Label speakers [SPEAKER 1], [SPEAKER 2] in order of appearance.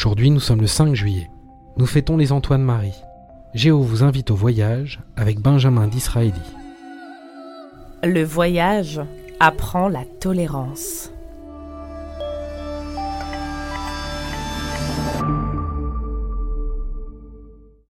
[SPEAKER 1] Aujourd'hui, nous sommes le 5 juillet. Nous fêtons les Antoine Marie. Géo vous invite au voyage avec Benjamin Disraeli.
[SPEAKER 2] Le voyage apprend la tolérance.